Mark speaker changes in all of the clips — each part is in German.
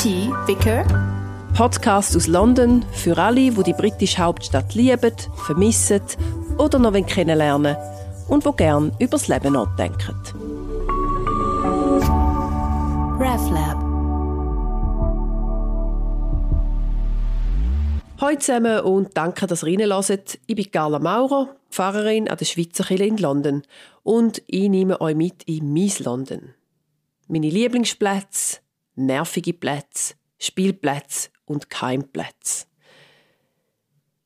Speaker 1: T. Vicker.
Speaker 2: Podcast aus London für alle, die die britische Hauptstadt lieben, vermissen oder noch kennenlernen und wo gern über das Leben nachdenken.
Speaker 1: RefLab.
Speaker 2: Hallo zusammen und danke, dass ihr reinhört. Ich bin Carla Maurer, Pfarrerin an der Schweizer Kirche in London und ich nehme euch mit in mein London. Meine Lieblingsplätze, nervige Plätze, Spielplätze und Keimplätze.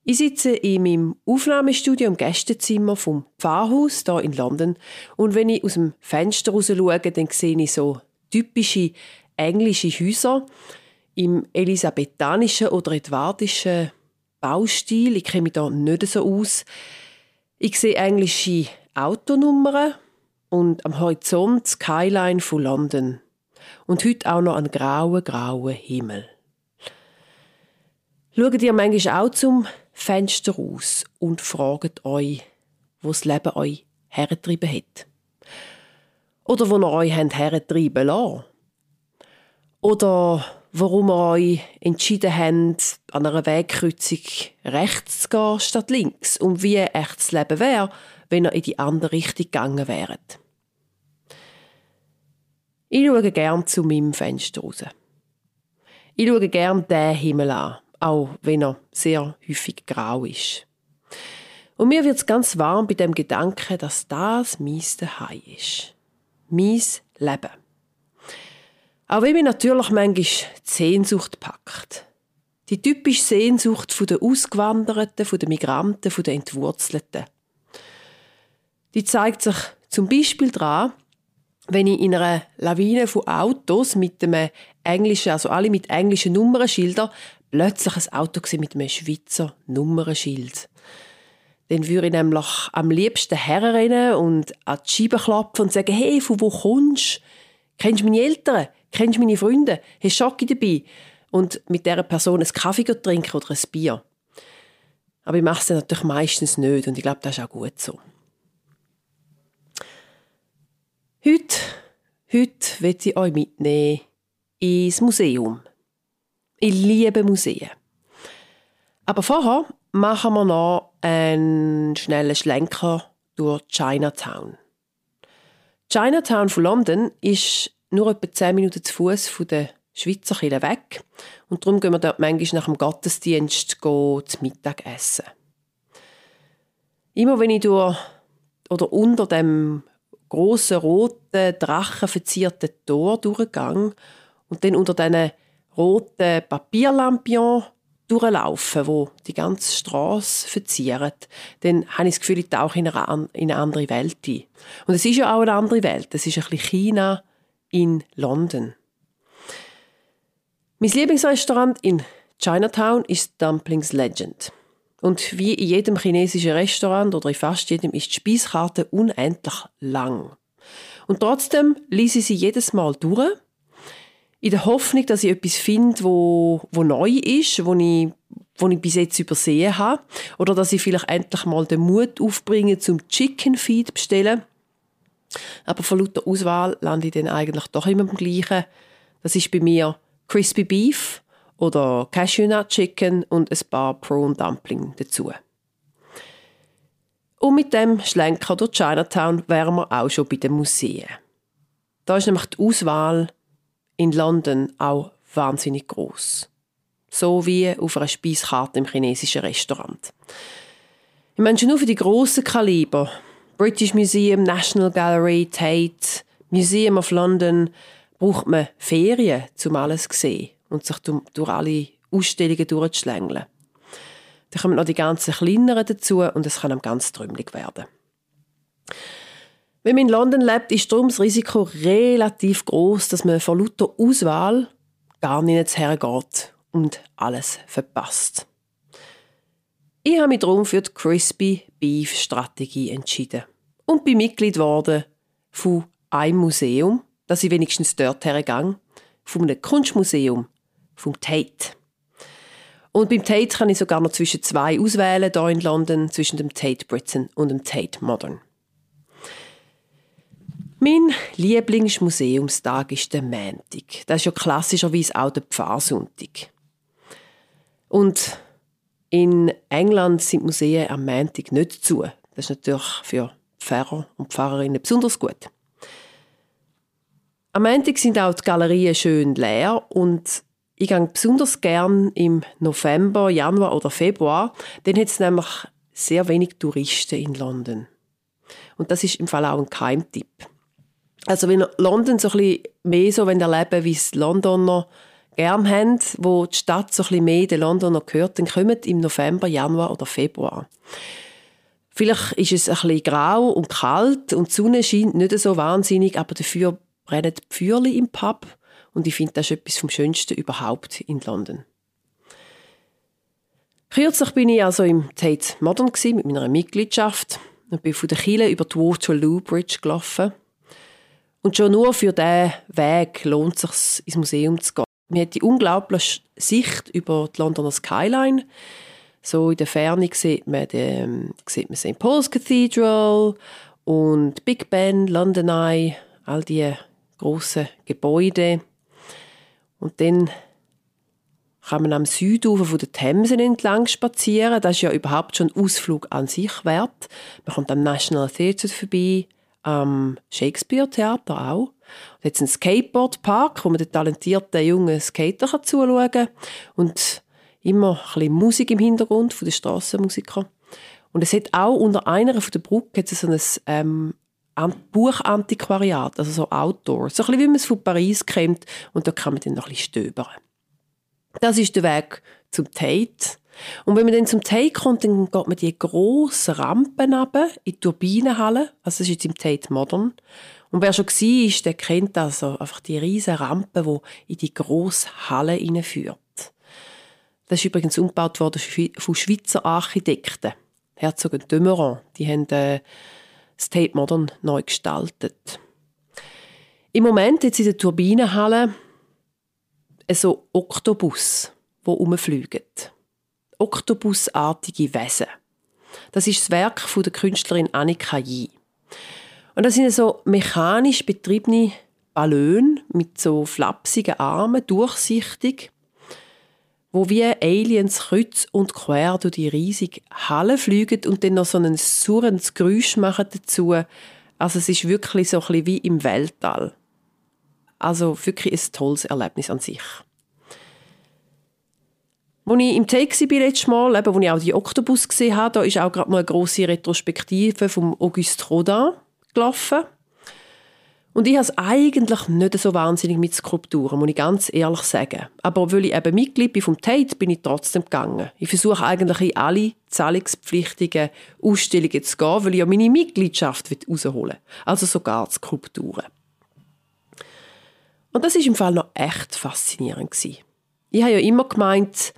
Speaker 2: Ich sitze in meinem Aufnahmestudio im Gästezimmer vom Pfarrhaus hier in London und wenn ich aus dem Fenster raus schaue, dann sehe ich so typische englische Häuser im elisabethanischen oder edwardischen Baustil. Ich kenne mich da nicht so aus. Ich sehe englische Autonummern und am Horizont die Skyline von London. Und heute auch noch ein grauer, grauer Himmel. Schaut ihr manchmal auch zum Fenster raus und fragt euch, wo das Leben euch hergetrieben hat? Oder wo ihr euch hergetrieben lassen? Oder warum ihr euch entschieden habt, an einer Wegkreuzung rechts zu gehen statt links und wie echt das Leben wäre, wenn ihr in die andere Richtung gegangen wäret. Ich schaue gern zu meinem Fenster raus. Ich schaue gern den Himmel an, auch wenn er sehr häufig grau ist. Und mir wird es ganz warm bei dem Gedanken, dass das mein Hai ist. Mein Leben. Auch wenn mich natürlich manchmal die Sehnsucht packt. Die typische Sehnsucht der Ausgewanderten, der Migranten, der Entwurzelten. Die zeigt sich zum Beispiel daran, wenn ich in einer Lawine von Autos mit einem englischen, also alle mit englischen Nummernschildern, plötzlich ein Auto mit einem Schweizer Nummernschild. Dann würde ich nämlich am liebsten herrennen und an die Scheibe klopfen und sagen, hey, von wo kommst du? Kennst du meine Eltern? Kennst du meine Freunde? Hast du Schocke dabei? Und mit dieser Person einen Kaffee trinken oder ein Bier. Aber ich mache es natürlich meistens nicht und ich glaube, das ist auch gut so. Heute, heute will ich euch mitnehmen ins Museum. Ich liebe Museen. Aber vorher machen wir noch einen schnellen Schlenker durch Chinatown. Chinatown von London ist nur etwa 10 Minuten zu Fuß von der Schweizer Kirche weg. Und darum gehen wir dort manchmal nach dem Gottesdienst zu Mittag essen. Immer wenn ich durch oder unter dem grossen roten, drachenverzierten Tor durchgegangen und dann unter diesen roten Papierlampion durchlaufen, wo die ganze Straße verzieren, dann habe ich das Gefühl, ich tauche in in eine andere Welt ein. Und es ist ja auch eine andere Welt. Es ist ein bisschen China in London. Mein Lieblingsrestaurant in Chinatown ist Dumplings Legend. Und wie in jedem chinesischen Restaurant oder in fast jedem ist die Speiskarte unendlich lang. Und trotzdem lese ich sie jedes Mal durch, in der Hoffnung, dass ich etwas finde, wo, wo neu ist, wo ich, wo ich bis jetzt übersehen habe. Oder dass ich vielleicht endlich mal den Mut aufbringe, zum Chicken Feed bestellen. Aber von lauter Auswahl lande ich dann eigentlich doch immer beim Gleichen. Das ist bei mir Crispy Beef oder Cashew Nut Chicken und ein paar Prawn Dumpling dazu. Und mit dem Schlenker durch Chinatown wären wir auch schon bei den Museen. Da ist nämlich die Auswahl in London auch wahnsinnig groß, so wie auf einer Speiskarte im chinesischen Restaurant. Ich meine schon nur für die grossen Kaliber, British Museum, National Gallery, Tate, Museum of London, braucht man Ferien, um alles zu sehen und sich durch alle Ausstellungen durchzuschlängeln. Dann kommen noch die ganzen kleineren dazu und es kann einem ganz trümmelig werden. Wenn man in London lebt, ist darum das Risiko relativ groß, dass man von lauter Auswahl gar nicht hergeht und alles verpasst. Ich habe mich darum für die Crispy Beef Strategie entschieden und bin Mitglied geworden von einem Museum, dass ich wenigstens dort hergegangen, von einem Kunstmuseum vom Tate. Und beim Tate kann ich sogar noch zwischen zwei auswählen, hier in London, zwischen dem Tate Britain und dem Tate Modern. Mein Lieblingsmuseumstag ist der Montag. Das ist ja klassischerweise auch der Pfarrsonntag. Und in England sind Museen am Montag nicht zu. Das ist natürlich für Pfarrer und Pfarrerinnen besonders gut. Am Montag sind auch die Galerien schön leer und ich gehe besonders gern im November, Januar oder Februar. Dann hat es nämlich sehr wenig Touristen in London. Und das ist im Fall auch ein Keimtipp. Also wenn London so ein bisschen mehr so erleben wie es Londoner gerne haben, wo die Stadt so ein bisschen mehr den Londoner gehört, dann kommt im November, Januar oder Februar. Vielleicht ist es ein bisschen grau und kalt und die Sonne scheint nicht so wahnsinnig, aber dafür brennen die Feuerchen im Pub und ich finde, das ist etwas vom Schönsten überhaupt in London. Kürzlich bin ich also im Tate Modern mit meiner Mitgliedschaft und bin von der Kille über die Waterloo Bridge gelaufen. Und schon nur für diesen Weg lohnt es sich, ins Museum zu gehen. Man hat die unglaubliche Sicht über die Londoner Skyline. So in der Ferne sieht man, den, sieht man St. Paul's Cathedral und Big Ben, London Eye, all diese grossen Gebäude. Und dann kann man am Südufer von der Themse entlang spazieren. Das ist ja überhaupt schon ein Ausflug an sich wert. Man kommt am National Theatre vorbei, am Shakespeare Theater auch. Und jetzt ein Skateboardpark, wo man den talentierten jungen Skater zuschauen kann. Und immer ein bisschen Musik im Hintergrund von den Strassenmusikern. Und es hat auch unter einer der Brücke so ein ähm, Buchantiquariat, also so Outdoor. So ein bisschen wie man es von Paris kennt. Und da kann man dann noch ein bisschen stöbern. Das ist der Weg zum Tate. Und wenn man dann zum Tate kommt, dann geht man die grossen Rampen in die Turbinenhalle. Also das ist jetzt im Tate Modern. Und wer schon war, ist, der kennt also einfach die riesen Rampe, die in die grosse Halle hineinführt. Das ist übrigens umgebaut worden von Schweizer Architekten. Herzog und Dömeron. Die haben äh, das Tate Modern neu gestaltet. Im Moment jetzt in der Turbinenhalle so Oktopus, die rumfliegen. Oktopusartige Wesen. Das ist das Werk von der Künstlerin Annika Yi. Und das sind so mechanisch betriebene Ballone mit so flapsigen Armen, durchsichtig, wo wie Aliens kreuz und quer durch die riesige Halle fliegen und dann noch so ein surrendes Geräusch machen dazu. Also es ist wirklich so ein bisschen wie im Weltall. Also wirklich ein tolles Erlebnis an sich. Als ich im Take war letztes Mal, eben, wo ich auch die Oktopus gesehen habe, da ist auch gerade mal eine grosse Retrospektive vom Auguste Rodin gelaufen. Und ich habe es eigentlich nicht so wahnsinnig mit Skulpturen, muss ich ganz ehrlich sagen. Aber weil ich eben Mitglied bin vom Tate, bin ich trotzdem gegangen. Ich versuche eigentlich in alle zahlungspflichtigen Ausstellungen zu gehen, weil ich ja meine Mitgliedschaft rausholen will. Also sogar Skulpturen. Und das ist im Fall noch echt faszinierend Ich habe ja immer gemeint,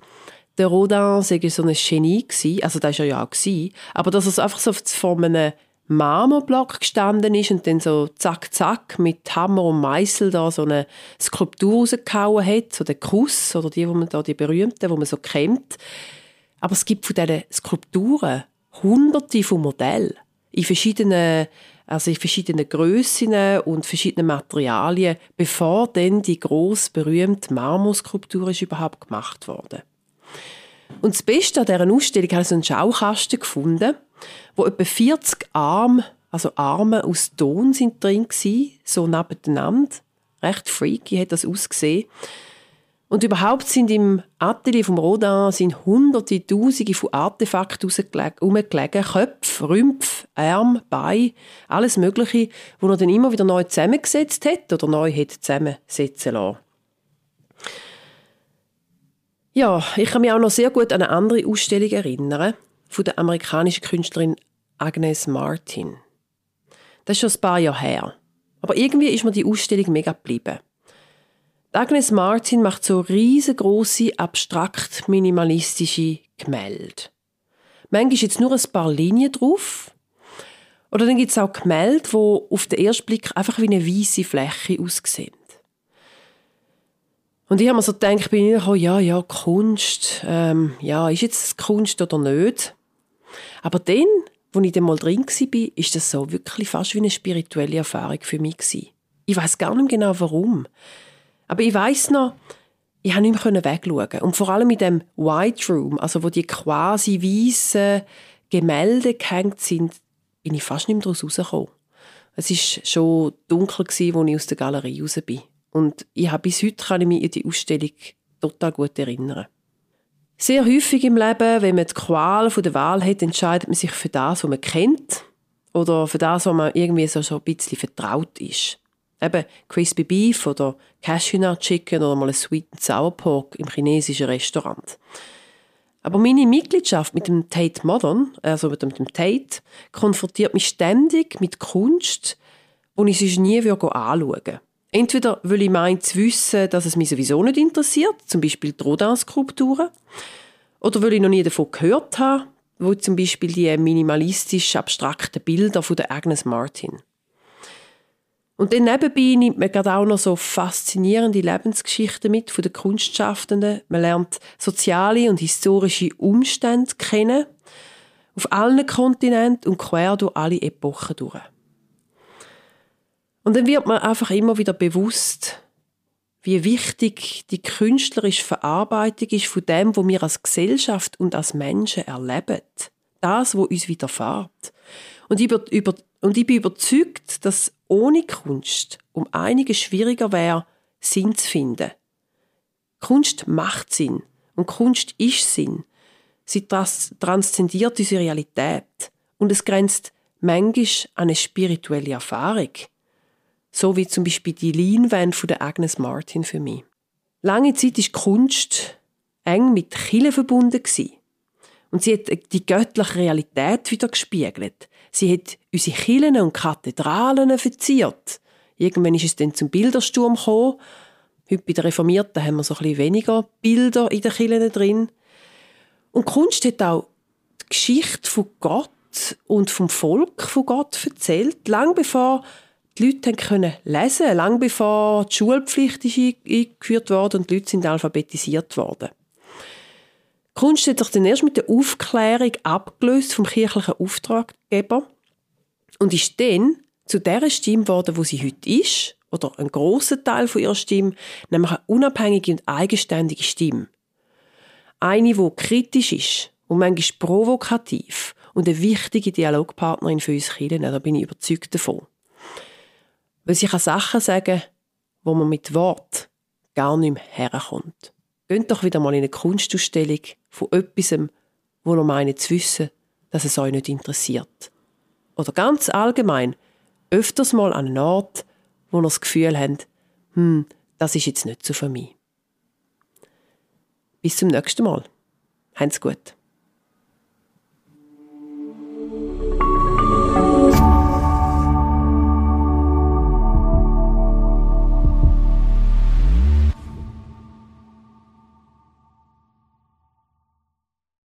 Speaker 2: der Rodin sei so ein Genie gewesen. Also das war er ja auch gewesen. Aber dass er so einfach so vor einem Marmorblock gestanden ist und dann so zack, zack mit Hammer und Meißel da so eine Skulptur rausgehauen hat, so der Kuss oder die, wo man da, die berühmten, wo man so kennt. Aber es gibt von diesen Skulpturen hunderte von Modellen in verschiedenen also in verschiedenen Grössen und verschiedenen Materialien, bevor dann die groß berühmte Marmorskulptur ist überhaupt gemacht wurde. Und das Beste an dieser Ausstellung habe ich so einen Schaukasten gefunden, wo etwa 40 Arme, also Arme aus Ton sind drin waren, so nebeneinander. Recht freaky hat das ausgesehen. Und überhaupt sind im Atelier vom Rodin sind hunderte, tausende von Artefakten herumgelegen. Köpfe, Rümpfe, Arme, Beine, alles Mögliche, wo er dann immer wieder neu zusammengesetzt hat oder neu hat zusammensetzen lassen. Ja, ich kann mich auch noch sehr gut an eine andere Ausstellung erinnern, von der amerikanischen Künstlerin Agnes Martin. Das ist schon ein paar Jahre her. Aber irgendwie ist mir die Ausstellung mega geblieben. Agnes Martin macht so riesengroße, abstrakt minimalistische Gemälde. Manchmal ist jetzt nur ein paar Linien drauf. Oder dann gibt es auch Gemälde, die auf den ersten Blick einfach wie eine weiße Fläche aussehen. Und ich habe mir so gedacht, bin ich, oh ja, ja, Kunst, ähm, ja, ist jetzt Kunst oder nicht? Aber dann, ich dann mal drin war, ist das so wirklich fast wie eine spirituelle Erfahrung für mich gewesen. Ich weiß gar nicht genau warum. Aber ich weiß noch, ich konnte nicht mehr wegschauen. Und vor allem mit dem White Room, also wo die quasi weißen Gemälde gehängt sind, bin ich fast nicht mehr daraus rausgekommen. Es war schon dunkel, als ich aus der Galerie raus bin. Und ich habe bis heute kann ich mich an die Ausstellung total gut erinnern. Sehr häufig im Leben, wenn man die Qual der Wahl hat, entscheidet man sich für das, was man kennt oder für das, was man irgendwie so, so ein bisschen vertraut ist. Eben Crispy Beef oder Cashew Nut Chicken oder mal ein Sweet and Sour Pork im chinesischen Restaurant. Aber meine Mitgliedschaft mit dem Tate Modern, also mit dem Tate, konfrontiert mich ständig mit Kunst, die ich sonst nie anschauen würde. Entweder will ich meinen zu wissen, dass es mich sowieso nicht interessiert, zum Beispiel die Rodin-Skulpturen, oder will ich noch nie davon gehört haben, wo zum Beispiel die minimalistisch abstrakten Bilder von der Agnes Martin. Und dann nebenbei nimmt man gerade auch noch so faszinierende Lebensgeschichten mit von den Kunstschaffenden. Man lernt soziale und historische Umstände kennen, auf allen Kontinenten und quer durch alle Epochen durch. Und dann wird man einfach immer wieder bewusst, wie wichtig die künstlerische Verarbeitung ist von dem, was wir als Gesellschaft und als Menschen erleben. Das, was uns widerfährt. Und ich, über, und ich bin überzeugt, dass ohne Kunst um einiges schwieriger wäre, Sinn zu finden. Kunst macht Sinn und Kunst ist Sinn. Sie transzendiert unsere Realität und es grenzt manchmal an eine spirituelle Erfahrung so wie zum Beispiel die Leinwand von der Agnes Martin für mich. Lange Zeit ist Kunst eng mit Chile verbunden. Und sie hat die göttliche Realität wieder gespiegelt. Sie hat unsere Kirchen und Kathedralen verziert. Irgendwann ist es dann zum Bildersturm gekommen. Heute bei den Reformierten haben wir so ein bisschen weniger Bilder in den Kirchen drin. Und Kunst hat auch die Geschichte von Gott und vom Volk von Gott erzählt, lang bevor die Leute können lesen, lang bevor die Schulpflicht ist eingeführt wurde und die Leute sind alphabetisiert worden. Die Kunst hat sich dann erst mit der Aufklärung abgelöst vom kirchlichen Auftraggeber und ist dann zu der Stimme geworden, wo sie heute ist, oder ein großer Teil von ihrer Stimme, nämlich eine unabhängige und eigenständige Stimme. Eine, die kritisch ist und manchmal provokativ und eine wichtige Dialogpartnerin für uns Kinder, da bin ich überzeugt davon. Weil sie kann Sachen sagen, wo man mit Wort gar nicht mehr herkommt. Geht doch wieder mal in eine Kunstausstellung von etwas, wo ihr meint zu wissen, dass es euch nicht interessiert. Oder ganz allgemein, öfters mal an einen Ort, wo ihr das Gefühl habt, hm, das ist jetzt nicht so für mich. Bis zum nächsten Mal. Habt's gut.